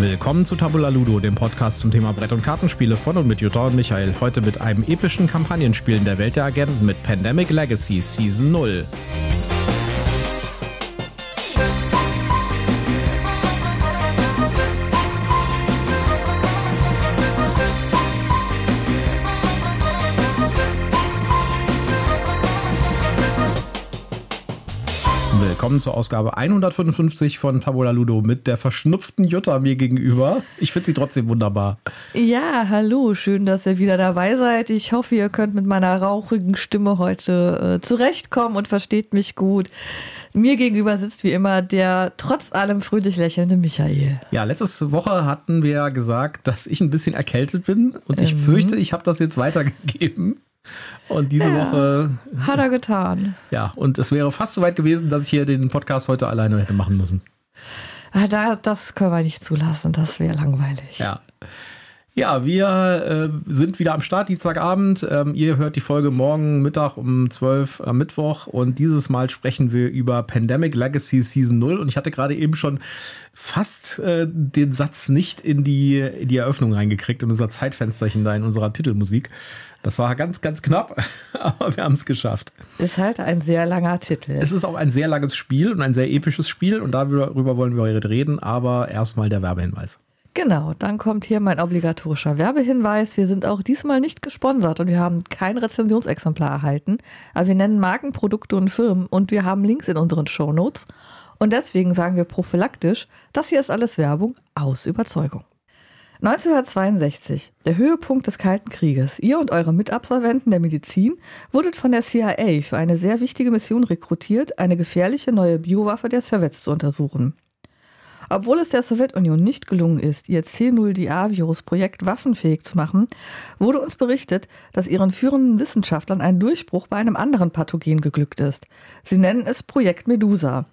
Willkommen zu Tabula Ludo, dem Podcast zum Thema Brett- und Kartenspiele von und mit Jutta und Michael. Heute mit einem epischen Kampagnenspiel in der Welt der Agenten mit Pandemic Legacy Season 0. Willkommen zur Ausgabe 155 von Tabula Ludo mit der verschnupften Jutta mir gegenüber. Ich finde sie trotzdem wunderbar. Ja, hallo, schön, dass ihr wieder dabei seid. Ich hoffe, ihr könnt mit meiner rauchigen Stimme heute äh, zurechtkommen und versteht mich gut. Mir gegenüber sitzt wie immer der trotz allem fröhlich lächelnde Michael. Ja, letzte Woche hatten wir ja gesagt, dass ich ein bisschen erkältet bin und ich mhm. fürchte, ich habe das jetzt weitergegeben. Und diese ja, Woche. Hat er getan. Ja, und es wäre fast so weit gewesen, dass ich hier den Podcast heute alleine hätte machen müssen. Ah, das können wir nicht zulassen, das wäre langweilig. Ja. Ja, wir äh, sind wieder am Start, Dienstagabend. Ähm, ihr hört die Folge morgen Mittag um 12 am Mittwoch und dieses Mal sprechen wir über Pandemic Legacy Season 0 und ich hatte gerade eben schon fast äh, den Satz nicht in die, in die Eröffnung reingekriegt, in unser Zeitfensterchen da in unserer Titelmusik. Das war ganz, ganz knapp, aber wir haben es geschafft. Ist halt ein sehr langer Titel. Es ist auch ein sehr langes Spiel und ein sehr episches Spiel und darüber wollen wir heute reden, aber erstmal der Werbehinweis. Genau, dann kommt hier mein obligatorischer Werbehinweis. Wir sind auch diesmal nicht gesponsert und wir haben kein Rezensionsexemplar erhalten. Aber wir nennen Marken, Produkte und Firmen und wir haben Links in unseren Shownotes. Und deswegen sagen wir prophylaktisch, das hier ist alles Werbung aus Überzeugung. 1962, der Höhepunkt des Kalten Krieges. Ihr und eure Mitabsolventen der Medizin wurdet von der CIA für eine sehr wichtige Mission rekrutiert, eine gefährliche neue Biowaffe der Sowjets zu untersuchen. Obwohl es der Sowjetunion nicht gelungen ist, ihr C0DA-Virus-Projekt waffenfähig zu machen, wurde uns berichtet, dass ihren führenden Wissenschaftlern ein Durchbruch bei einem anderen Pathogen geglückt ist. Sie nennen es Projekt Medusa.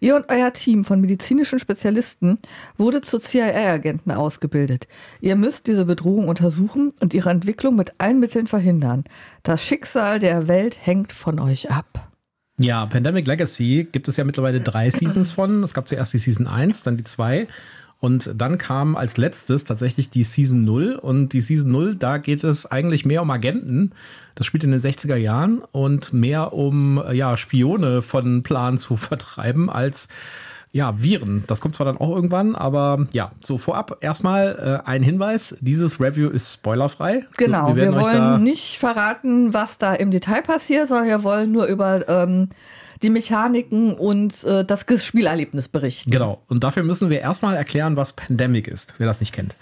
Ihr und euer Team von medizinischen Spezialisten wurde zu CIA-Agenten ausgebildet. Ihr müsst diese Bedrohung untersuchen und ihre Entwicklung mit allen Mitteln verhindern. Das Schicksal der Welt hängt von euch ab. Ja, Pandemic Legacy gibt es ja mittlerweile drei Seasons von. Es gab zuerst die Season 1, dann die 2 und dann kam als letztes tatsächlich die Season 0. Und die Season 0, da geht es eigentlich mehr um Agenten. Das spielt in den 60er Jahren und mehr um ja, Spione von Plan zu vertreiben als ja, Viren. Das kommt zwar dann auch irgendwann, aber ja, so vorab erstmal äh, ein Hinweis. Dieses Review ist spoilerfrei. Genau, wir, wir wollen nicht verraten, was da im Detail passiert, sondern wir wollen nur über ähm, die Mechaniken und äh, das Spielerlebnis berichten. Genau. Und dafür müssen wir erstmal erklären, was Pandemic ist, wer das nicht kennt.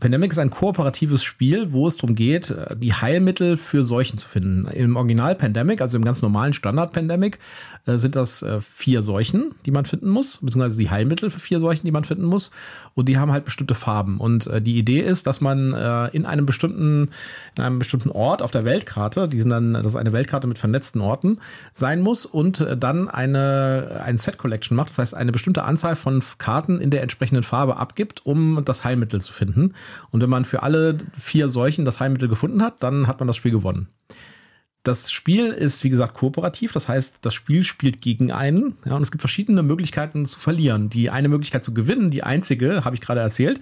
Pandemic ist ein kooperatives Spiel, wo es darum geht, äh, die Heilmittel für Seuchen zu finden. Im Original Pandemic, also im ganz normalen Standard Pandemic, äh, sind das äh, vier Seuchen, die man finden muss, beziehungsweise die Heilmittel für vier Seuchen, die man finden muss. Und die haben halt bestimmte Farben. Und die Idee ist, dass man in einem bestimmten, in einem bestimmten Ort auf der Weltkarte, die sind dann, das ist eine Weltkarte mit vernetzten Orten, sein muss und dann eine, ein Set Collection macht. Das heißt, eine bestimmte Anzahl von Karten in der entsprechenden Farbe abgibt, um das Heilmittel zu finden. Und wenn man für alle vier Seuchen das Heilmittel gefunden hat, dann hat man das Spiel gewonnen. Das Spiel ist, wie gesagt, kooperativ. Das heißt, das Spiel spielt gegen einen. Ja, und es gibt verschiedene Möglichkeiten zu verlieren. Die eine Möglichkeit zu gewinnen, die einzige, habe ich gerade erzählt.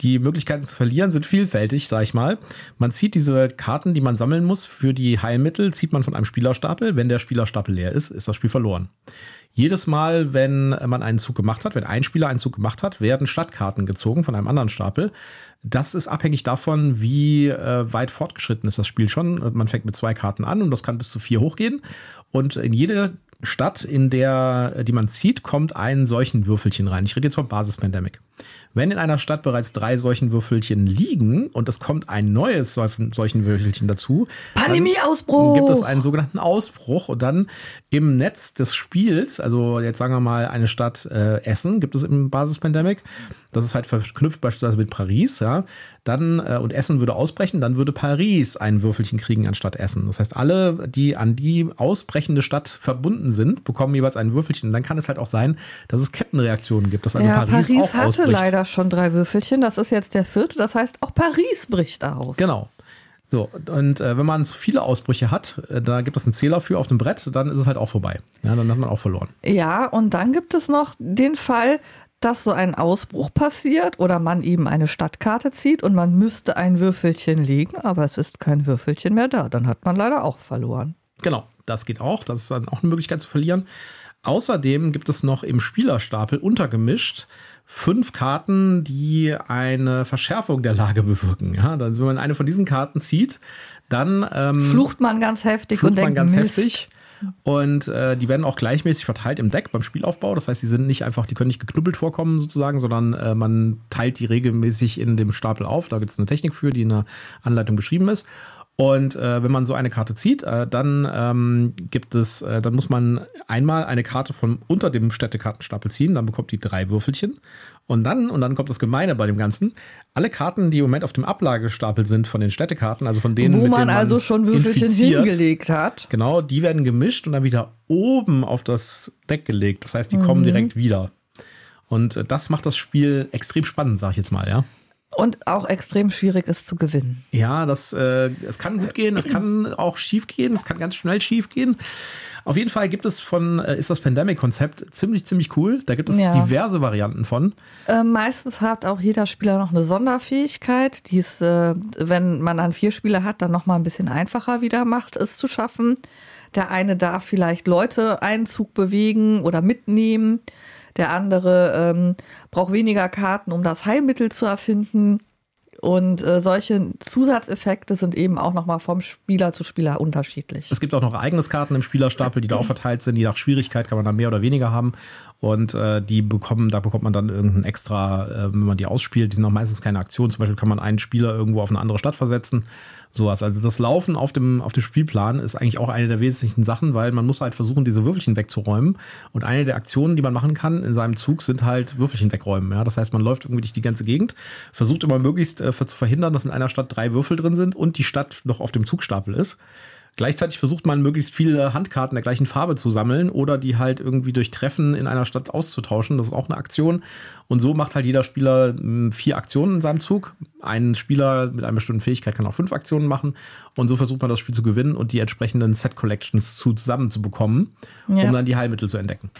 Die Möglichkeiten zu verlieren sind vielfältig, sage ich mal. Man zieht diese Karten, die man sammeln muss für die Heilmittel, zieht man von einem Spielerstapel. Wenn der Spielerstapel leer ist, ist das Spiel verloren. Jedes Mal, wenn man einen Zug gemacht hat, wenn ein Spieler einen Zug gemacht hat, werden Stadtkarten gezogen von einem anderen Stapel. Das ist abhängig davon, wie äh, weit fortgeschritten ist das Spiel schon. Man fängt mit zwei Karten an und das kann bis zu vier hochgehen. Und in jede Stadt, in der, die man zieht, kommt ein solchen Würfelchen rein. Ich rede jetzt vom Basis-Pandemic. Wenn in einer Stadt bereits drei solchen Würfelchen liegen und es kommt ein neues solchen Würfelchen dazu, Pandemieausbruch! Gibt es einen sogenannten Ausbruch und dann im Netz des Spiels, also jetzt sagen wir mal eine Stadt äh, Essen, gibt es im Basis-Pandemic, das ist halt verknüpft beispielsweise mit Paris, ja, dann äh, und Essen würde ausbrechen, dann würde Paris ein Würfelchen kriegen anstatt Essen. Das heißt, alle, die an die ausbrechende Stadt verbunden sind, bekommen jeweils ein Würfelchen. Und dann kann es halt auch sein, dass es Kettenreaktionen gibt, dass also ja, Paris, Paris auch hatte ausbricht. leider schon drei Würfelchen, das ist jetzt der vierte, das heißt auch Paris bricht aus. Genau. So, und äh, wenn man so viele Ausbrüche hat, äh, da gibt es einen Zähler für auf dem Brett, dann ist es halt auch vorbei. Ja, dann hat man auch verloren. Ja, und dann gibt es noch den Fall, dass so ein Ausbruch passiert oder man eben eine Stadtkarte zieht und man müsste ein Würfelchen legen, aber es ist kein Würfelchen mehr da. Dann hat man leider auch verloren. Genau, das geht auch. Das ist dann auch eine Möglichkeit zu verlieren. Außerdem gibt es noch im Spielerstapel untergemischt fünf Karten, die eine Verschärfung der Lage bewirken. Ja, also wenn man eine von diesen Karten zieht, dann ähm, flucht man ganz heftig flucht und man denkt, ganz Mist. heftig. Und äh, die werden auch gleichmäßig verteilt im Deck beim Spielaufbau. Das heißt, die sind nicht einfach, die können nicht geknüppelt vorkommen sozusagen, sondern äh, man teilt die regelmäßig in dem Stapel auf. Da gibt es eine Technik für, die in der Anleitung beschrieben ist. Und äh, wenn man so eine Karte zieht, äh, dann ähm, gibt es, äh, dann muss man einmal eine Karte von unter dem Städtekartenstapel ziehen, dann bekommt die drei Würfelchen. Und dann, und dann kommt das Gemeine bei dem Ganzen, alle Karten, die im Moment auf dem Ablagestapel sind von den Städtekarten, also von denen, wo man also schon Würfelchen hingelegt hat. Genau, die werden gemischt und dann wieder oben auf das Deck gelegt. Das heißt, die mhm. kommen direkt wieder. Und äh, das macht das Spiel extrem spannend, sag ich jetzt mal, ja. Und auch extrem schwierig ist zu gewinnen. Ja, das äh, es kann gut gehen, es kann auch schief gehen, es kann ganz schnell schief gehen. Auf jeden Fall gibt es von, äh, ist das Pandemic-Konzept ziemlich, ziemlich cool. Da gibt es ja. diverse Varianten von. Äh, meistens hat auch jeder Spieler noch eine Sonderfähigkeit, die es, äh, wenn man dann vier Spieler hat, dann nochmal ein bisschen einfacher wieder macht, es zu schaffen. Der eine darf vielleicht Leute einen Zug bewegen oder mitnehmen. Der andere ähm, braucht weniger Karten, um das Heilmittel zu erfinden. Und äh, solche Zusatzeffekte sind eben auch nochmal vom Spieler zu Spieler unterschiedlich. Es gibt auch noch Ereigniskarten im Spielerstapel, die da auch verteilt sind. Je nach Schwierigkeit kann man da mehr oder weniger haben. Und äh, die bekommen, da bekommt man dann irgendein extra, äh, wenn man die ausspielt. Die sind auch meistens keine Aktion. Zum Beispiel kann man einen Spieler irgendwo auf eine andere Stadt versetzen sowas. Also das Laufen auf dem, auf dem Spielplan ist eigentlich auch eine der wesentlichen Sachen, weil man muss halt versuchen, diese Würfelchen wegzuräumen. Und eine der Aktionen, die man machen kann in seinem Zug, sind halt Würfelchen wegräumen. Ja? Das heißt, man läuft irgendwie durch die ganze Gegend, versucht immer möglichst äh, zu verhindern, dass in einer Stadt drei Würfel drin sind und die Stadt noch auf dem Zugstapel ist. Gleichzeitig versucht man möglichst viele Handkarten der gleichen Farbe zu sammeln oder die halt irgendwie durch Treffen in einer Stadt auszutauschen. Das ist auch eine Aktion. Und so macht halt jeder Spieler hm, vier Aktionen in seinem Zug. Ein Spieler mit einer bestimmten Fähigkeit kann auch fünf Aktionen machen. Und so versucht man das Spiel zu gewinnen und die entsprechenden Set Collections zusammenzubekommen, ja. um dann die Heilmittel zu entdecken.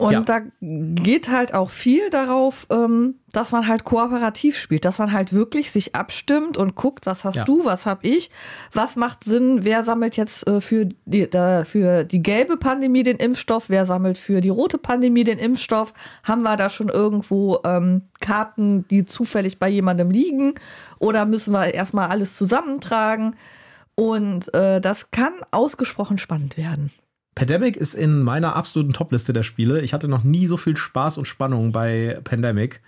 Und ja. da geht halt auch viel darauf, ähm, dass man halt kooperativ spielt, dass man halt wirklich sich abstimmt und guckt, was hast ja. du, was hab ich, was macht Sinn, wer sammelt jetzt äh, für, die, für die gelbe Pandemie den Impfstoff, wer sammelt für die rote Pandemie den Impfstoff, haben wir da schon irgendwo ähm, Karten, die zufällig bei jemandem liegen oder müssen wir erstmal alles zusammentragen? Und äh, das kann ausgesprochen spannend werden. Pandemic ist in meiner absoluten Topliste der Spiele. Ich hatte noch nie so viel Spaß und Spannung bei Pandemic.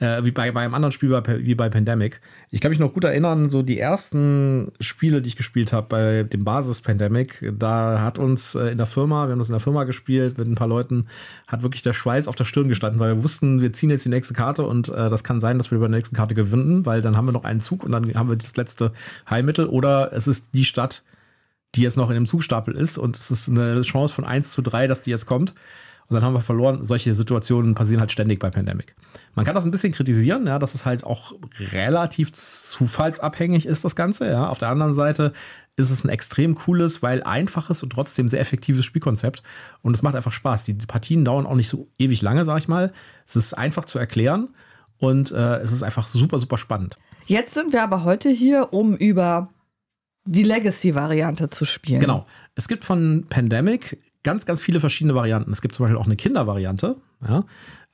Äh, wie bei, bei einem anderen Spiel wie bei Pandemic. Ich kann mich noch gut erinnern, so die ersten Spiele, die ich gespielt habe bei dem Basis Pandemic, da hat uns äh, in der Firma, wir haben das in der Firma gespielt mit ein paar Leuten, hat wirklich der Schweiß auf der Stirn gestanden, weil wir wussten, wir ziehen jetzt die nächste Karte und äh, das kann sein, dass wir über der nächsten Karte gewinnen, weil dann haben wir noch einen Zug und dann haben wir das letzte Heilmittel oder es ist die Stadt, die jetzt noch in dem Zugstapel ist und es ist eine Chance von 1 zu 3, dass die jetzt kommt. Und dann haben wir verloren. Solche Situationen passieren halt ständig bei Pandemic. Man kann das ein bisschen kritisieren, ja, dass es halt auch relativ zufallsabhängig ist, das Ganze. Ja. Auf der anderen Seite ist es ein extrem cooles, weil einfaches und trotzdem sehr effektives Spielkonzept. Und es macht einfach Spaß. Die Partien dauern auch nicht so ewig lange, sag ich mal. Es ist einfach zu erklären und äh, es ist einfach super, super spannend. Jetzt sind wir aber heute hier, um über die Legacy-Variante zu spielen. Genau. Es gibt von Pandemic ganz, ganz viele verschiedene Varianten. Es gibt zum Beispiel auch eine Kindervariante. Ja.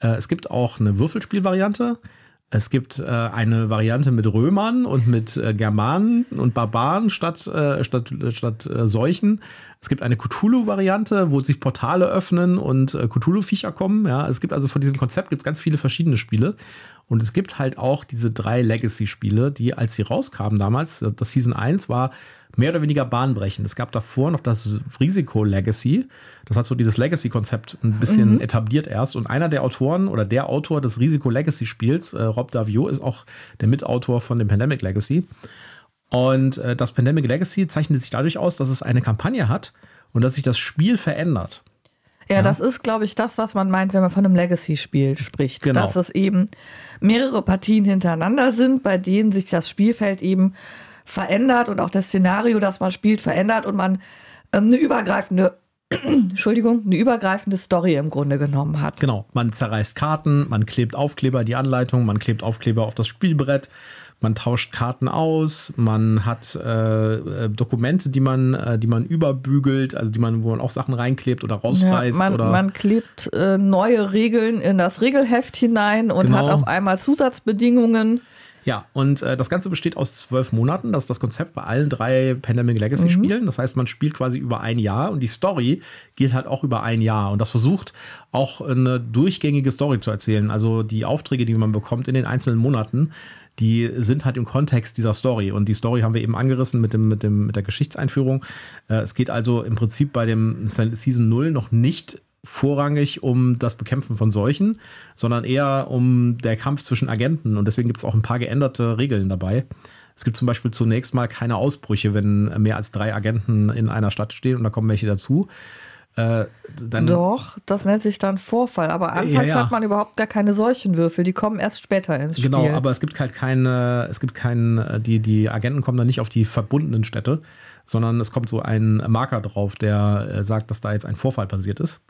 Äh, es gibt auch eine Würfelspielvariante. Es gibt äh, eine Variante mit Römern und mit äh, Germanen und Barbaren statt, äh, statt, statt äh, Seuchen. Es gibt eine Cthulhu-Variante, wo sich Portale öffnen und äh, Cthulhu-Viecher kommen. Ja, es gibt also von diesem Konzept gibt's ganz viele verschiedene Spiele. Und es gibt halt auch diese drei Legacy-Spiele, die, als sie rauskamen damals, das Season 1 war mehr oder weniger bahnbrechend. Es gab davor noch das Risiko Legacy. Das hat so dieses Legacy-Konzept ein bisschen mhm. etabliert erst. Und einer der Autoren oder der Autor des Risiko Legacy-Spiels, äh, Rob Davio, ist auch der Mitautor von dem Pandemic Legacy. Und äh, das Pandemic Legacy zeichnet sich dadurch aus, dass es eine Kampagne hat und dass sich das Spiel verändert. Ja, ja, das ist, glaube ich, das, was man meint, wenn man von einem Legacy-Spiel spricht. Genau. Dass es eben mehrere Partien hintereinander sind, bei denen sich das Spielfeld eben verändert und auch das Szenario, das man spielt, verändert und man ähm, eine übergreifende Entschuldigung, eine übergreifende Story im Grunde genommen hat. Genau, man zerreißt Karten, man klebt Aufkleber, die Anleitung, man klebt Aufkleber auf das Spielbrett, man tauscht Karten aus, man hat äh, äh, Dokumente, die man, äh, die man überbügelt, also die man, wo man auch Sachen reinklebt oder rausreißt. Ja, man, oder man klebt äh, neue Regeln in das Regelheft hinein und Genau. hat auf einmal Zusatzbedingungen. Ja, und äh, das Ganze besteht aus zwölf Monaten. Das ist das Konzept bei allen drei Pandemic Legacy Spielen. Das heißt, man spielt quasi über ein Jahr und die Story geht halt auch über ein Jahr. Und das versucht auch eine durchgängige Story zu erzählen. Also die Aufträge, die man bekommt in den einzelnen Monaten, die sind halt im Kontext dieser Story. Und die Story haben wir eben angerissen mit, dem, mit, dem, mit der Geschichtseinführung. Äh, es geht also im Prinzip bei dem Season 0 noch nicht vorrangig um das Bekämpfen von Seuchen, sondern eher um der Kampf zwischen Agenten. Und deswegen gibt es auch ein paar geänderte Regeln dabei. Es gibt zum Beispiel zunächst mal keine Ausbrüche, wenn mehr als drei Agenten in einer Stadt stehen und da kommen welche dazu. Äh, Doch, das nennt sich dann Vorfall. Aber anfangs Ja, ja. hat man überhaupt gar keine Seuchenwürfel. Die kommen erst später ins Spiel. Genau, aber es gibt halt keine, es gibt keinen, die, die Agenten kommen dann nicht auf die verbundenen Städte, sondern es kommt so ein Marker drauf, der äh, sagt, dass da jetzt ein Vorfall passiert ist.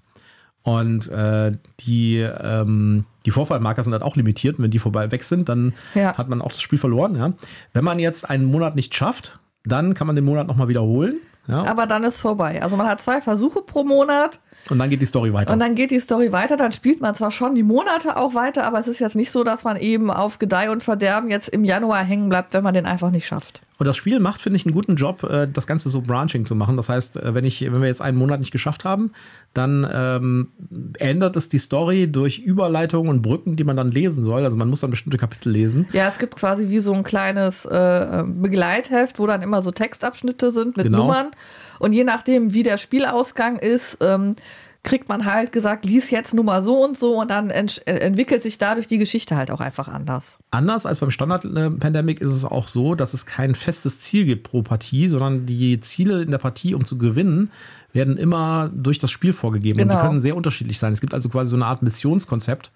Und äh, die, ähm, die Vorfallmarker sind halt auch limitiert. Und wenn die vorbei weg sind, dann Ja. hat man auch das Spiel verloren. Ja. Wenn man jetzt einen Monat nicht schafft, dann kann man den Monat nochmal wiederholen. Ja. aber dann ist vorbei. Also man hat zwei Versuche pro Monat Und dann geht die Story weiter. und dann geht die Story weiter. Dann spielt man zwar schon die Monate auch weiter, aber es ist jetzt nicht so, dass man eben auf Gedeih und Verderben jetzt im Januar hängen bleibt, wenn man den einfach nicht schafft. Und das Spiel macht, finde ich, einen guten Job, äh, das Ganze so branching zu machen. Das heißt, äh, wenn, ich, wenn wir jetzt einen Monat nicht geschafft haben, dann ähm, ändert es die Story durch Überleitungen und Brücken, die man dann lesen soll. Also man muss dann bestimmte Kapitel lesen. Ja, es gibt quasi wie so ein kleines äh, Begleitheft, wo dann immer so Textabschnitte sind mit Genau. Nummern. Und je nachdem, wie der Spielausgang ist, ähm, kriegt man halt gesagt, lies jetzt Nummer so und so und dann ent äh, entwickelt sich dadurch die Geschichte halt auch einfach anders. Anders als beim Standard-Pandemic ist es auch so, dass es kein festes Ziel gibt pro Partie, sondern die Ziele in der Partie, um zu gewinnen, werden immer durch das Spiel vorgegeben. Und Genau. die können sehr unterschiedlich sein. Es gibt also quasi so eine Art Missionskonzept.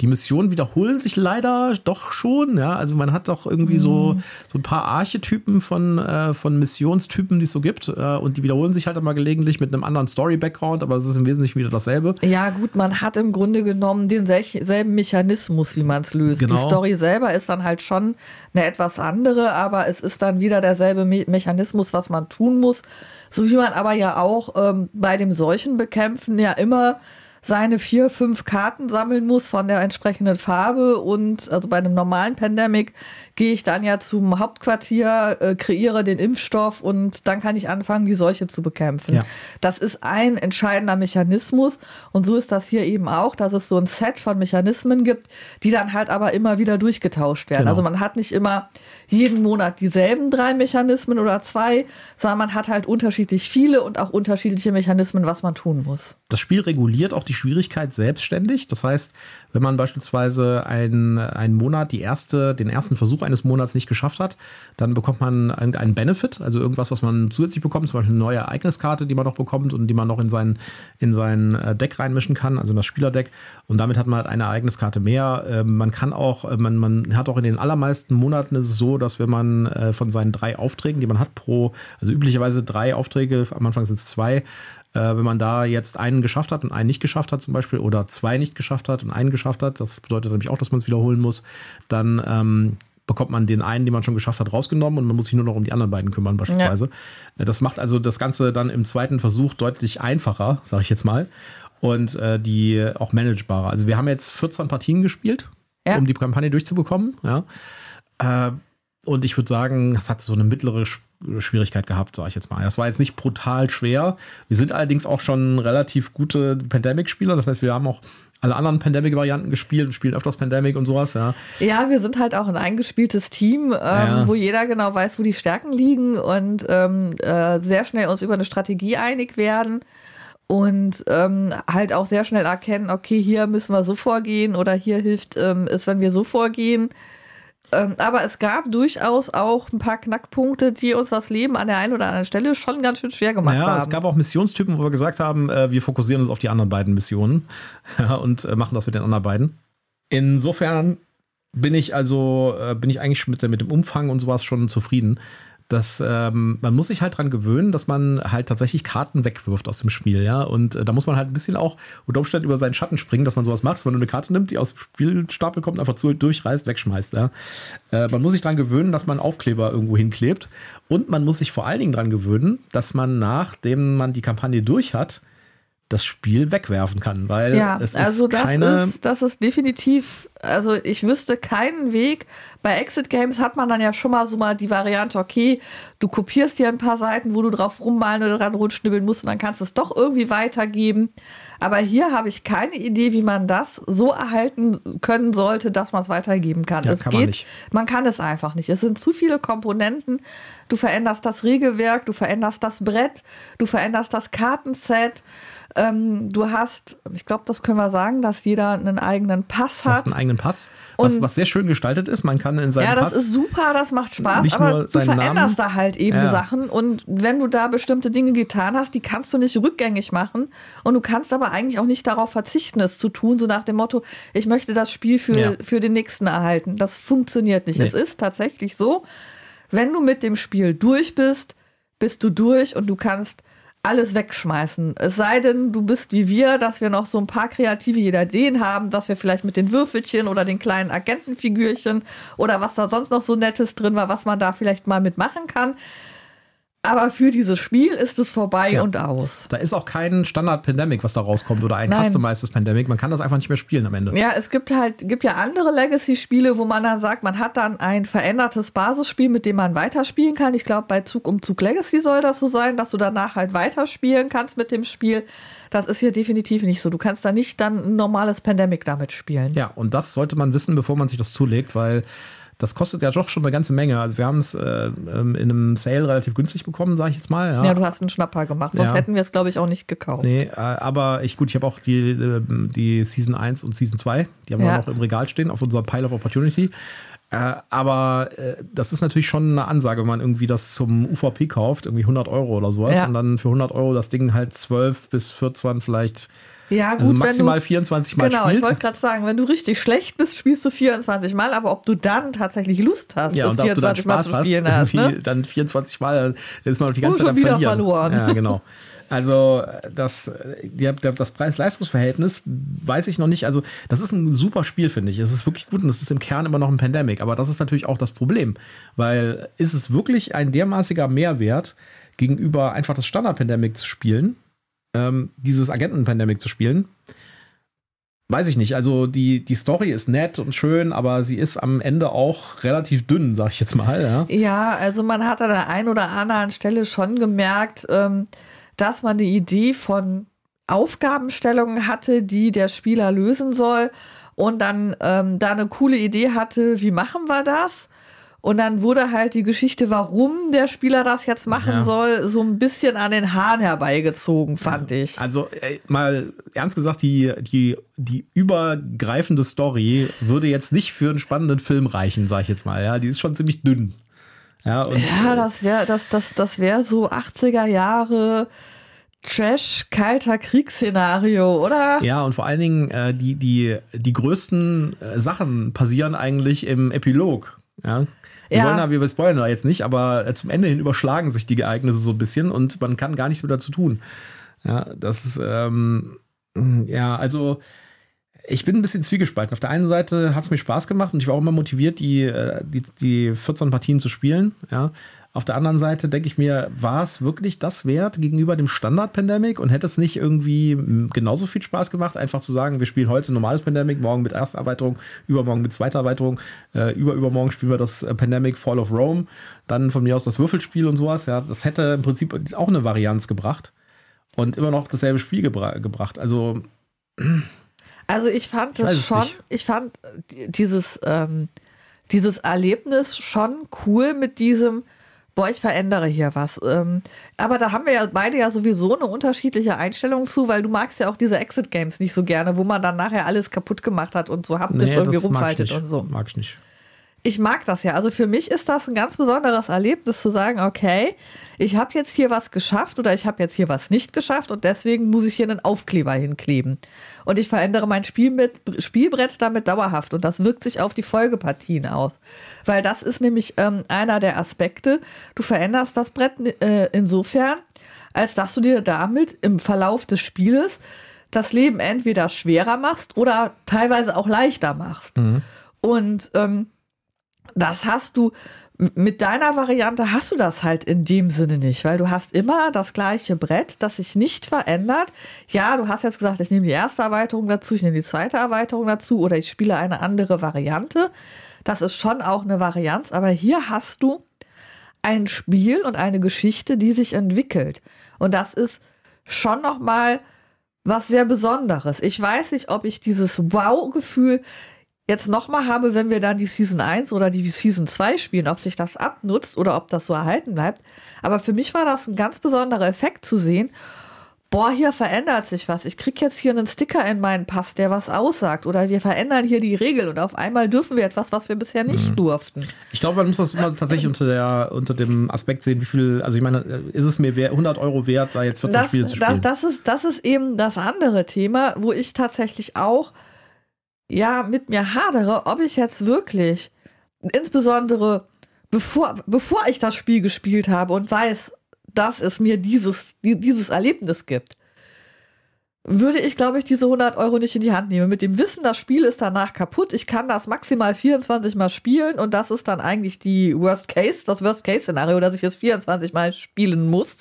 Die Missionen wiederholen sich leider doch schon. Ja, also man hat doch irgendwie so, so ein paar Archetypen von, äh, von Missionstypen, die es so gibt. Äh, und die wiederholen sich halt immer gelegentlich mit einem anderen Story-Background, aber es ist im Wesentlichen wieder dasselbe. Ja, gut, man hat im Grunde genommen denselben Mechanismus, wie man es löst. Genau. Die Story selber ist dann halt schon eine etwas andere, aber es ist dann wieder derselbe Me Mechanismus, was man tun muss. So wie man aber ja auch ähm, bei dem Seuchenbekämpfen ja immer seine vier, fünf Karten sammeln muss von der entsprechenden Farbe und also bei einem normalen Pandemic gehe ich dann ja zum Hauptquartier, äh, kreiere den Impfstoff und dann kann ich anfangen, die Seuche zu bekämpfen. Ja. Das ist ein entscheidender Mechanismus und so ist das hier eben auch, dass es so ein Set von Mechanismen gibt, die dann halt aber immer wieder durchgetauscht werden. Genau. Also man hat nicht immer jeden Monat dieselben drei Mechanismen oder zwei, sondern man hat halt unterschiedlich viele und auch unterschiedliche Mechanismen, was man tun muss. Das Spiel reguliert auch die Schwierigkeit selbstständig. Das heißt, wenn man beispielsweise einen, einen Monat, die erste, den ersten Versuch eines Monats nicht geschafft hat, dann bekommt man irgendeinen Benefit, also irgendwas, was man zusätzlich bekommt, zum Beispiel eine neue Ereigniskarte, die man noch bekommt und die man noch in sein, in sein äh, Deck reinmischen kann, also in das Spielerdeck. Und damit hat man halt eine Ereigniskarte mehr. Ähm, man kann auch, äh, man, man hat auch in den allermeisten Monaten ist es so, dass wenn man äh, von seinen drei Aufträgen, die man hat pro, also üblicherweise drei Aufträge, am Anfang sind es zwei, äh, wenn man da jetzt einen geschafft hat und einen nicht geschafft hat zum Beispiel oder zwei nicht geschafft hat und einen geschafft hat, das bedeutet nämlich auch, dass man es wiederholen muss, dann ähm, bekommt man den einen, den man schon geschafft hat, rausgenommen und man muss sich nur noch um die anderen beiden kümmern beispielsweise. Äh, Das macht also das Ganze dann im zweiten Versuch deutlich einfacher, sage ich jetzt mal, und äh, die auch managebarer. Also wir haben jetzt 14 Partien gespielt, Ja. um die Kampagne durchzubekommen, ja. Äh, und ich würde sagen, es hat so eine mittlere Schwierigkeit gehabt, sage ich jetzt mal. Das war jetzt nicht brutal schwer. Wir sind allerdings auch schon relativ gute Pandemic-Spieler. Das heißt, wir haben auch alle anderen Pandemic-Varianten gespielt und spielen öfters Pandemic und sowas, ja. Ja, wir sind halt auch ein eingespieltes Team, ähm, Ja. wo jeder genau weiß, wo die Stärken liegen und ähm, äh, sehr schnell uns über eine Strategie einig werden und ähm, halt auch sehr schnell erkennen, okay, hier müssen wir so vorgehen oder hier hilft ähm, es, wenn wir so vorgehen. Ähm, aber es gab durchaus auch ein paar Knackpunkte, die uns das Leben an der einen oder anderen Stelle schon ganz schön schwer gemacht Ja, haben. es gab auch Missionstypen, wo wir gesagt haben, äh, wir fokussieren uns auf die anderen beiden Missionen ja, und äh, machen das mit den anderen beiden. Insofern bin ich also, äh, bin ich eigentlich mit, mit dem Umfang und sowas schon zufrieden. Dass ähm, man muss sich halt dran gewöhnen, dass man halt tatsächlich Karten wegwirft aus dem Spiel, ja. Und äh, da muss man halt ein bisschen auch unter Umständen über seinen Schatten springen, dass man sowas macht, dass man eine Karte nimmt, die aus dem Spielstapel kommt, einfach zu, durchreißt, wegschmeißt, ja. Äh, man muss sich dran gewöhnen, dass man Aufkleber irgendwo hinklebt. Und man muss sich vor allen Dingen dran gewöhnen, dass man, nachdem man die Kampagne durch hat, das Spiel wegwerfen kann, weil ja, es also ist das keine. ist, das ist definitiv, also ich wüsste keinen Weg. Bei Exit Games hat man dann ja schon mal so mal die Variante, okay, du kopierst dir ein paar Seiten, wo du drauf rummalen oder dran rumschnibbeln musst und dann kannst du es doch irgendwie weitergeben. Aber hier habe ich keine Idee, wie man das so erhalten können sollte, dass man es weitergeben kann. Ja, es kann man geht, nicht. man kann es einfach nicht. Es sind zu viele Komponenten. Du veränderst das Regelwerk, du veränderst das Brett, du veränderst das Kartenset. Ähm, du hast, ich glaube, das können wir sagen, dass jeder einen eigenen Pass Du hast hat. einen eigenen Pass, was, Und- was sehr schön gestaltet ist. Man kann in seinem Ja, das Pass ist super, das macht Spaß, aber du veränderst Namen. da halt eben Ja. Sachen und wenn du da bestimmte Dinge getan hast, die kannst du nicht rückgängig machen und du kannst aber eigentlich auch nicht darauf verzichten, es zu tun, so nach dem Motto, ich möchte das Spiel für, Ja. für den nächsten erhalten. Das funktioniert nicht. Nee. Es ist tatsächlich so, wenn du mit dem Spiel durch bist, bist du durch und du kannst alles wegschmeißen. Es sei denn, du bist wie wir, dass wir noch so ein paar kreative Ideen haben, was wir vielleicht mit den Würfelchen oder den kleinen Agentenfigürchen oder was da sonst noch so Nettes drin war, was man da vielleicht mal mitmachen kann. Aber für dieses Spiel ist es vorbei Ja. und aus. Da ist auch kein Standard-Pandemic, was da rauskommt oder ein Nein. customized Pandemic. Man kann das einfach nicht mehr spielen am Ende. Ja, es gibt halt, gibt ja andere Legacy-Spiele, wo man dann sagt, man hat dann ein verändertes Basisspiel, mit dem man weiterspielen kann. Ich glaube, bei Zug um Zug Legacy soll das so sein, dass du danach halt weiterspielen kannst mit dem Spiel. Das ist hier definitiv nicht so. Du kannst da nicht dann ein normales Pandemic damit spielen. Ja, und das sollte man wissen, bevor man sich das zulegt, weil das kostet ja doch schon eine ganze Menge. Also wir haben es äh, ähm, in einem Sale relativ günstig bekommen, sage ich jetzt mal. Ja, Ja, du hast einen Schnapper gemacht, sonst Ja. hätten wir es, glaube ich, auch nicht gekauft. Nee, äh, aber ich, gut, ich habe auch die, ähm, die Season 1 und Season 2, die haben wir Ja. noch im Regal stehen, auf unserer Pile of Opportunity. Äh, aber äh, das ist natürlich schon eine Ansage, wenn man irgendwie das zum UVP kauft, irgendwie 100 Euro oder sowas, Ja. und dann für 100 Euro das Ding halt 12 bis 14 vielleicht, Ja, gut, also wenn maximal du, 24 Mal Genau, ich spielt. wollte gerade sagen, wenn du richtig schlecht bist, spielst du 24 Mal, aber ob du dann tatsächlich Lust hast, Ja, das und ob du dann 24 Mal zu hast, spielen hast, irgendwie ne? dann 24 Mal, dann ist man auf die ganze Oh, Zeit schon wieder Verlieren. verloren. Ja, genau. Also das, die, der- das Preis-Leistungs-Verhältnis weiß ich noch nicht. Also das ist ein super Spiel, finde ich. Es ist wirklich gut und es ist im Kern immer noch ein Pandemic. Aber das ist natürlich auch das Problem, weil ist es wirklich ein dermaßiger Mehrwert gegenüber einfach das Standard-Pandemic zu spielen, ähm, dieses Agenten-Pandemic zu spielen? Weiß ich nicht. Also die, die Story ist nett und schön, aber sie ist am Ende auch relativ dünn, sag ich jetzt mal. Ja. Ja, also man hat an der einen oder anderen Stelle schon gemerkt, ähm, dass man die Idee von Aufgabenstellungen hatte, die der Spieler lösen soll und dann ähm, da eine coole Idee hatte, wie machen wir das? Und dann wurde halt die Geschichte, warum der Spieler das jetzt machen Ja. soll, so ein bisschen an den Haaren herbeigezogen, fand ich. Also ey, mal ernst gesagt, die, die, die übergreifende Story würde jetzt nicht für einen spannenden Film reichen, sag ich jetzt mal. Ja, die ist schon ziemlich dünn. Ja, und, Ja, das wäre das, das, das wär so 80er Jahre Trash, kalter Kriegsszenario, oder? ja, und vor allen Dingen äh, die, die, die größten äh, Sachen passieren eigentlich im Epilog. Ja. Wir Ja. wollen da, wir spoilern da jetzt nicht, aber äh, zum Ende hin überschlagen sich die Ereignisse so ein bisschen und man kann gar nichts mehr dazu tun. Ja, das ist, ähm, ja, also ich bin ein bisschen zwiegespalten. Auf der einen Seite hat es mir Spaß gemacht und ich war auch immer motiviert, die, äh, die, die 14 Partien zu spielen. Ja. Auf der anderen Seite denke ich mir, war es wirklich das wert gegenüber dem Standard-Pandemic und hätte es nicht irgendwie m, genauso viel Spaß gemacht, einfach zu sagen, wir spielen heute ein normales Pandemic, morgen mit erster Erweiterung, übermorgen mit zweiter Erweiterung, äh, über übermorgen spielen wir das äh, Pandemic Fall of Rome, dann von mir aus das Würfelspiel und sowas. Ja, das hätte im Prinzip auch eine Varianz gebracht und immer noch dasselbe Spiel gebra gebracht. Also Also ich fand Ich das es schon, nicht. ich fand äh, dieses, ähm, dieses Erlebnis schon cool mit diesem, boah, ich verändere hier was. Ähm, aber da haben wir ja beide ja sowieso eine unterschiedliche Einstellung zu, weil du magst ja auch diese Exit-Games nicht so gerne, wo man dann nachher alles kaputt gemacht hat und so haptisch irgendwie mag ich rumfaltet und so. Mag ich nicht. Ich mag das ja. Also für mich ist das ein ganz besonderes Erlebnis zu sagen, okay, ich habe jetzt hier was geschafft oder ich habe jetzt hier was nicht geschafft und deswegen muss ich hier einen Aufkleber hinkleben. Und ich verändere mein Spielbrett, Spielbrett damit dauerhaft und das wirkt sich auf die Folgepartien aus. Weil das ist nämlich ähm, einer der Aspekte. Du veränderst das Brett äh, insofern, als dass du dir damit im Verlauf des Spieles das Leben entweder schwerer machst oder teilweise auch leichter machst. Mhm. Und ähm, das hast du mit deiner Variante hast du das halt in dem Sinne nicht, weil du hast immer das gleiche Brett, das sich nicht verändert. Ja, du hast jetzt gesagt, ich nehme die erste Erweiterung dazu, ich nehme die zweite Erweiterung dazu oder ich spiele eine andere Variante. Das ist schon auch eine Varianz, aber hier hast du ein Spiel und eine Geschichte, die sich entwickelt. Und das ist schon noch mal was sehr Besonderes. Ich weiß nicht, ob ich dieses Wow-Gefühl jetzt nochmal habe, wenn wir dann die Season 1 oder die Season 2 spielen, ob sich das abnutzt oder ob das so erhalten bleibt. Aber für mich war das ein ganz besonderer Effekt zu sehen. Boah, hier verändert sich was. Ich krieg jetzt hier einen Sticker in meinen Pass, der was aussagt. Oder wir verändern hier die Regel und auf einmal dürfen wir etwas, was wir bisher nicht mhm. durften. Ich glaube, man muss das immer tatsächlich unter, der, unter dem Aspekt sehen, wie viel, also ich meine, ist es mir 100 Euro wert, da jetzt 40 das, Spiele zu spielen? Das, das, ist, das ist eben das andere Thema, wo ich tatsächlich auch ja mit mir hadere, ob ich jetzt wirklich, insbesondere bevor, bevor ich das Spiel gespielt habe und weiß, dass es mir dieses, dieses Erlebnis gibt, würde ich, glaube ich, diese 100 Euro nicht in die Hand nehmen. Mit dem Wissen, das Spiel ist danach kaputt. Ich kann das maximal 24 Mal spielen und das ist dann eigentlich die Worst Case, das Worst Case Szenario, dass ich es 24 Mal spielen muss.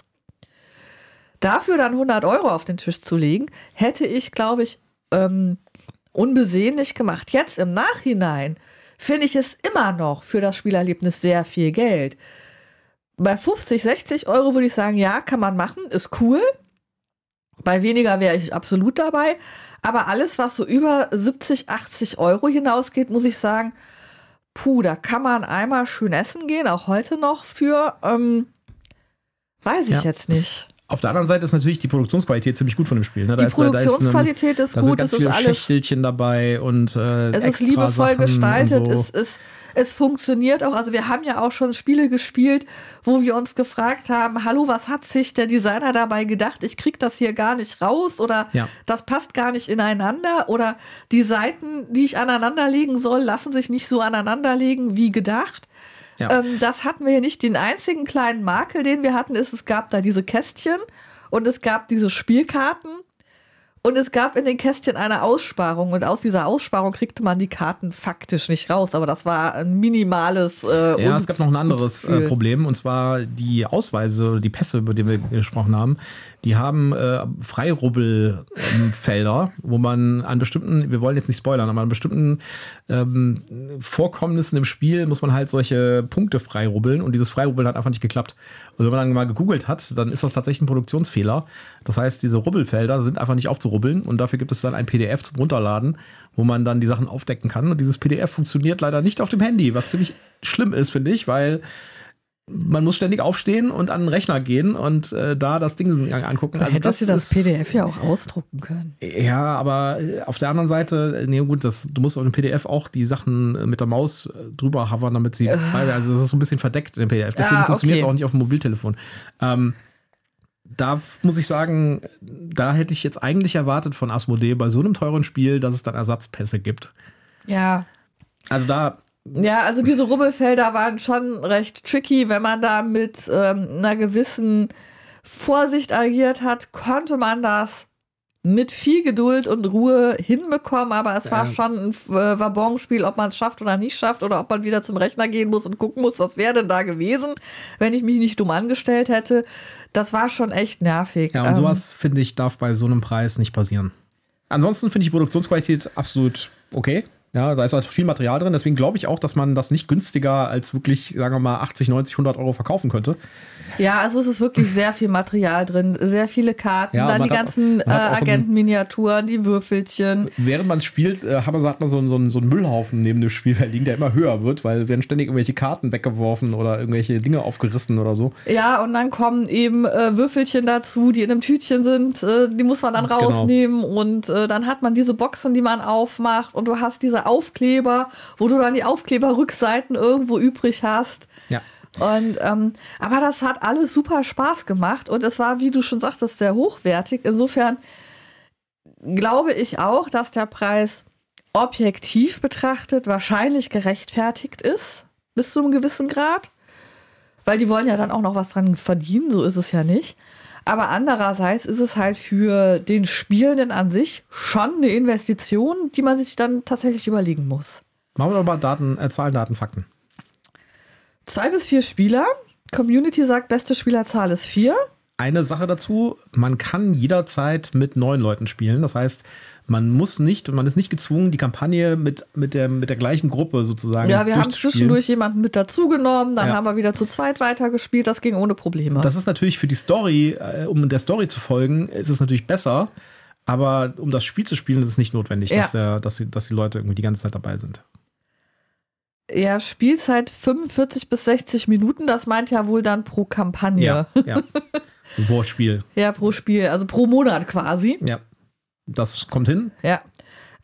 Dafür dann 100 Euro auf den Tisch zu legen, hätte ich, glaube ich, ähm, unbesehentlich gemacht. Jetzt im Nachhinein finde ich es immer noch für das Spielerlebnis sehr viel Geld. Bei 50, 60 Euro würde ich sagen, ja, kann man machen, ist cool. Bei weniger wäre ich absolut dabei. Aber alles, was so über 70, 80 Euro hinausgeht, muss ich sagen, puh, da kann man einmal schön essen gehen, auch heute noch für, ähm, weiß ich ja. jetzt nicht. Auf der anderen Seite ist natürlich die Produktionsqualität ziemlich gut von dem Spiel. Ne? Da die ist, Produktionsqualität da ist, ist, gut, es ist alles Schächtelchen dabei und äh, es ist liebevoll Sachen gestaltet. So. Es, es, es funktioniert auch. Also wir haben ja auch schon Spiele gespielt, wo wir uns gefragt haben: Hallo, was hat sich der Designer dabei gedacht? Ich krieg das hier gar nicht raus oder ja. das passt gar nicht ineinander oder die Seiten, die ich aneinanderlegen soll, lassen sich nicht so aneinanderlegen wie gedacht. Ja. Ähm, das hatten wir hier nicht. Den einzigen kleinen Makel, den wir hatten, ist, es gab da diese Kästchen und es gab diese Spielkarten. Und es gab in den Kästchen eine Aussparung und aus dieser Aussparung kriegte man die Karten faktisch nicht raus. Aber das war ein minimales. Äh, ja, es gab noch ein anderes äh, Problem und zwar die Ausweise, die Pässe, über die wir gesprochen haben. Die haben äh, Freirubbelfelder, wo man an bestimmten, wir wollen jetzt nicht spoilern, aber an bestimmten ähm, Vorkommnissen im Spiel muss man halt solche Punkte freirubbeln und dieses Freirubbeln hat einfach nicht geklappt. Und wenn man dann mal gegoogelt hat, dann ist das tatsächlich ein Produktionsfehler. Das heißt, diese Rubbelfelder sind einfach nicht aufzurubbeln und dafür gibt es dann ein PDF zum Runterladen, wo man dann die Sachen aufdecken kann. Und dieses PDF funktioniert leider nicht auf dem Handy, was ziemlich schlimm ist, finde ich, weil man muss ständig aufstehen und an den Rechner gehen und äh, da das Ding angucken. Also hättest das du das PDF ja auch ausdrucken können. Ja, aber äh, auf der anderen Seite, nee, gut, das, du musst auf dem PDF auch die Sachen äh, mit der Maus äh, drüber hovern, damit sie äh. frei werden. Also das ist so ein bisschen verdeckt in dem PDF. Deswegen ah, funktioniert es auch nicht auf dem Mobiltelefon. Ähm, da muss ich sagen, da hätte ich jetzt eigentlich erwartet von Asmodee bei so einem teuren Spiel, dass es dann Ersatzpässe gibt. Ja. Also da ja, also diese Rubbelfelder waren schon recht tricky. Wenn man da mit ähm, einer gewissen Vorsicht agiert hat, konnte man das mit viel Geduld und Ruhe hinbekommen, aber es war schon ein äh, Wabonspiel, ob man es schafft oder nicht schafft oder ob man wieder zum Rechner gehen muss und gucken muss, was wäre denn da gewesen, wenn ich mich nicht dumm angestellt hätte. Das war schon echt nervig. Ja, und ähm, sowas, finde ich, darf bei so einem Preis nicht passieren. Ansonsten finde ich die Produktionsqualität absolut okay. Ja, da ist halt viel Material drin. Deswegen glaube ich auch, dass man das nicht günstiger als wirklich, sagen wir mal, 80, 90, 100 Euro verkaufen könnte. Ja, also es ist wirklich sehr viel Material drin, sehr viele Karten, ja, dann die ganzen äh, Agentenminiaturen, die Würfelchen. Während man spielt, äh, hat man, hat man so, so, so einen Müllhaufen neben dem Spielfeld liegen, der immer höher wird, weil werden ständig irgendwelche Karten weggeworfen oder irgendwelche Dinge aufgerissen oder so. Ja, und dann kommen eben äh, Würfelchen dazu, die in einem Tütchen sind, äh, die muss man dann genau. rausnehmen genau. und äh, dann hat man diese Boxen, die man aufmacht und du hast diese diese Aufkleber, wo du dann die Aufkleberrückseiten irgendwo übrig hast. Ja. Und ähm, aber das hat alles super Spaß gemacht und es war, wie du schon sagtest, sehr hochwertig. Insofern glaube ich auch, dass der Preis objektiv betrachtet wahrscheinlich gerechtfertigt ist, bis zu einem gewissen Grad. Weil die wollen ja dann auch noch was dran verdienen, so ist es ja nicht. Aber andererseits ist es halt für den Spielenden an sich schon eine Investition, die man sich dann tatsächlich überlegen muss. Machen wir doch mal Daten, äh, Zahlen, Daten, Fakten. Zwei bis vier Spieler. Community sagt, beste Spielerzahl ist vier. Eine Sache dazu, man kann jederzeit mit neun Leuten spielen. Das heißt, man muss nicht und man ist nicht gezwungen, die Kampagne mit, mit, der, mit der gleichen Gruppe sozusagen. Ja, wir haben zwischendurch jemanden mit dazugenommen, dann Ja. haben wir wieder zu zweit weitergespielt. Das ging ohne Probleme. Das ist natürlich für die Story, äh, um der Story zu folgen, ist es natürlich besser. Aber um das Spiel zu spielen, ist es nicht notwendig, Ja. dass, der, dass, die, dass die Leute irgendwie die ganze Zeit dabei sind. ja, Spielzeit 45 bis 60 Minuten. Das meint ja wohl dann pro Kampagne. Ja, ja. Das Wortspiel. Ja, pro Spiel, also pro Monat quasi. Ja. Das kommt hin. Ja.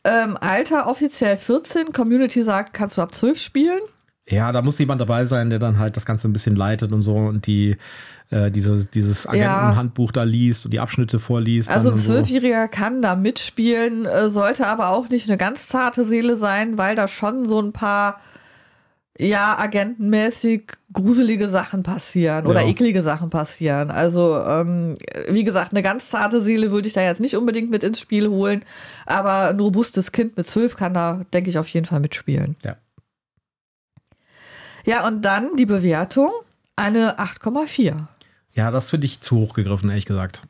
Ähm, Alter offiziell 14, Community sagt, kannst du ab 12 spielen. Ja, da muss jemand dabei sein, der dann halt das Ganze ein bisschen leitet und so und die äh, diese, dieses Agentenhandbuch da liest und die Abschnitte vorliest. Also ein und so. Zwölfjähriger kann da mitspielen, äh, sollte aber auch nicht eine ganz zarte Seele sein, weil da schon so ein paar, ja, agentenmäßig gruselige Sachen passieren oder Ja. eklige Sachen passieren. Also, ähm, wie gesagt, eine ganz zarte Seele würde ich da jetzt nicht unbedingt mit ins Spiel holen, aber ein robustes Kind mit zwölf kann da, denke ich, auf jeden Fall mitspielen. Ja. Ja, und dann die Bewertung, eine 8,4. Ja, das finde ich zu hoch gegriffen, ehrlich gesagt.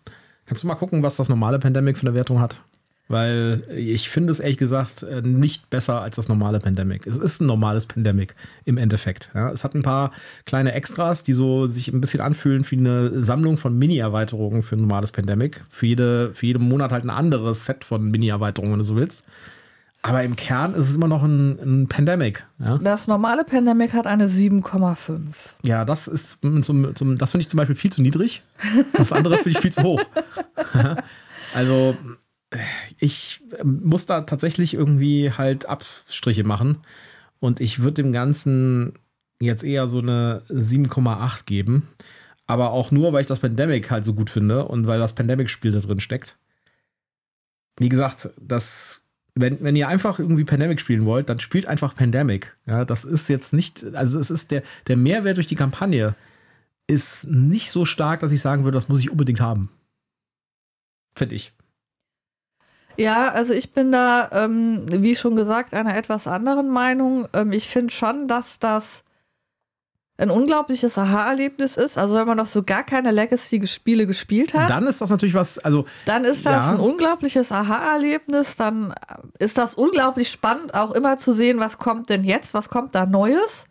Kannst du mal gucken, was das normale Pandemic für eine Wertung hat? Weil ich finde es ehrlich gesagt äh, nicht besser als das normale Pandemic. Es ist ein normales Pandemic im Endeffekt. Ja, es hat ein paar kleine Extras, die so sich ein bisschen anfühlen wie eine Sammlung von Mini-Erweiterungen für ein normales Pandemic. Für, jede, für jeden Monat halt ein anderes Set von Mini-Erweiterungen, wenn du so willst. Aber im Kern ist es immer noch ein, ein Pandemic. Ja? Das normale Pandemic hat eine 7,5. Ja, das ist zum, zum, das finde ich zum Beispiel viel zu niedrig. Das andere finde ich viel zu hoch. also ich muss da tatsächlich irgendwie halt Abstriche machen. Und ich würde dem Ganzen jetzt eher so eine 7,8 geben. Aber auch nur, weil ich das Pandemic halt so gut finde und weil das Pandemic-Spiel da drin steckt. Wie gesagt, das, wenn, wenn ihr einfach irgendwie Pandemic spielen wollt, dann spielt einfach Pandemic. Ja, das ist jetzt nicht, also es ist der, der Mehrwert durch die Kampagne ist nicht so stark, dass ich sagen würde, das muss ich unbedingt haben. Finde ich. Ja, also ich bin da, ähm, wie schon gesagt, einer etwas anderen Meinung. Ähm, ich finde schon, dass das ein unglaubliches Aha-Erlebnis ist. Also wenn man noch so gar keine Legacy-Spiele gespielt hat, dann, Dann ist das natürlich was, also ist das ja. ein unglaubliches Aha-Erlebnis. Dann ist das unglaublich spannend, auch immer zu sehen, was kommt denn jetzt, was kommt da Neues.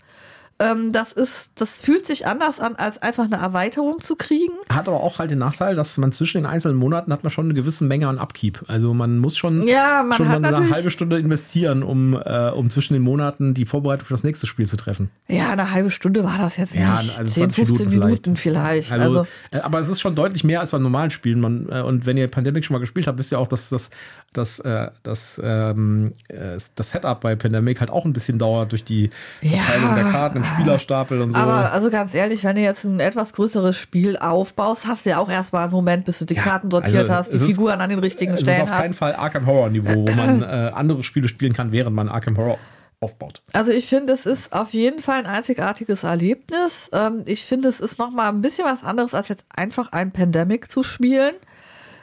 Ähm, das ist, das fühlt sich anders an, als einfach eine Erweiterung zu kriegen. hat aber auch halt den Nachteil, dass man zwischen den einzelnen Monaten hat man schon eine gewisse Menge an Upkeep. Also man muss schon, Ja, man schon eine halbe Stunde investieren, um, äh, um zwischen den Monaten die Vorbereitung für das nächste Spiel zu treffen. Ja, eine halbe Stunde war das jetzt Ja, nicht. also 10, 20 15 Minuten Minuten vielleicht. Also, Also, äh, aber es ist schon deutlich mehr als beim normalen Spielen. Man, äh, und wenn ihr Pandemic schon mal gespielt habt, wisst ihr auch, dass das, das, äh, das, ähm, äh, das Setup bei Pandemic halt auch ein bisschen dauert durch die Ja. Verteilung der Karten im Spielerstapel und so. Aber also ganz ehrlich, wenn du jetzt ein etwas größeres Spiel aufbaust, hast du ja auch erstmal einen Moment, bis du die Ja, Karten sortiert also hast, die es ist- Figuren an den richtigen es ist Stellen auf keinen hast. Fall Arkham Horror Niveau, wo man äh, andere Spiele spielen kann, während man Arkham Horror aufbaut. Also ich finde, es ist auf jeden Fall ein einzigartiges Erlebnis. Ähm, ich finde, es ist noch mal ein bisschen was anderes, als jetzt einfach ein Pandemic zu spielen.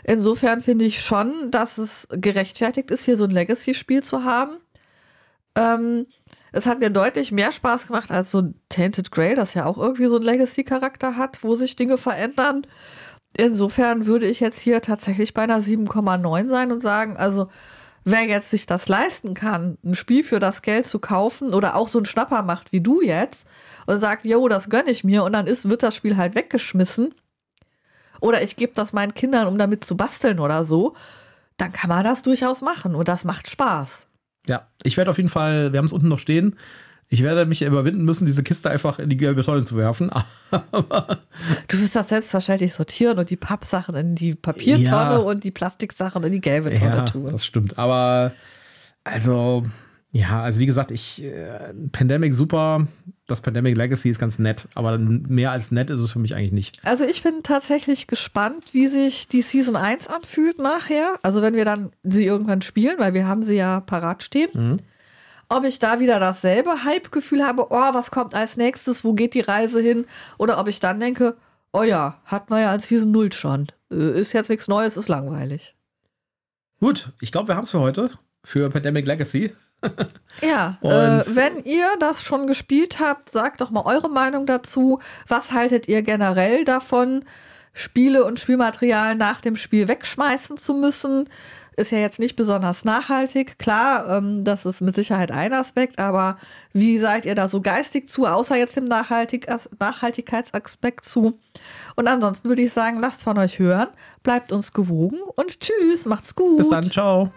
Insofern finde ich schon, dass es gerechtfertigt ist, hier so ein Legacy-Spiel zu haben. Ähm, es hat mir deutlich mehr Spaß gemacht als so ein Tainted Grail, das ja auch irgendwie so einen Legacy-Charakter hat, wo sich Dinge verändern. Insofern würde ich jetzt hier tatsächlich bei einer 7,9 sein und sagen, also wer jetzt sich das leisten kann, ein Spiel für das Geld zu kaufen oder auch so einen Schnapper macht wie du jetzt und sagt, jo, das gönne ich mir und dann ist, wird das Spiel halt weggeschmissen oder ich gebe das meinen Kindern, um damit zu basteln oder so, dann kann man das durchaus machen und das macht Spaß. Ja, ich werde auf jeden Fall, wir haben es unten noch stehen. Ich werde mich überwinden müssen, diese Kiste einfach in die gelbe Tonne zu werfen. Du wirst das selbstverständlich sortieren und die Pappsachen in die Papiertonne Ja. und die Plastiksachen in die gelbe Tonne ja, tun. das stimmt. Aber also, Ja, also wie gesagt, ich äh, Pandemic super, das Pandemic Legacy ist ganz nett, aber mehr als nett ist es für mich eigentlich nicht. Also ich bin tatsächlich gespannt, wie sich die Season 1 anfühlt nachher. Also wenn wir dann sie irgendwann spielen, weil wir haben sie ja parat stehen. Mhm. Ob ich da wieder dasselbe Hype-Gefühl habe, oh, was kommt als nächstes, wo geht die Reise hin? Oder ob ich dann denke, oh ja, hat man ja als Season 0 schon. Äh, ist jetzt nichts Neues, ist langweilig. Gut, ich glaube, wir haben es für heute, für Pandemic Legacy. ja, äh, wenn ihr das schon gespielt habt, sagt doch mal eure Meinung dazu. Was haltet ihr generell davon, Spiele und Spielmaterial nach dem Spiel wegschmeißen zu müssen? Ist ja jetzt nicht besonders nachhaltig. Klar, ähm, das ist mit Sicherheit ein Aspekt, aber wie seid ihr da so geistig zu, außer jetzt dem Nachhaltig Nachhaltigkeitsaspekt zu? Und ansonsten würde ich sagen, lasst von euch hören, bleibt uns gewogen und tschüss, macht's gut. Bis dann, ciao.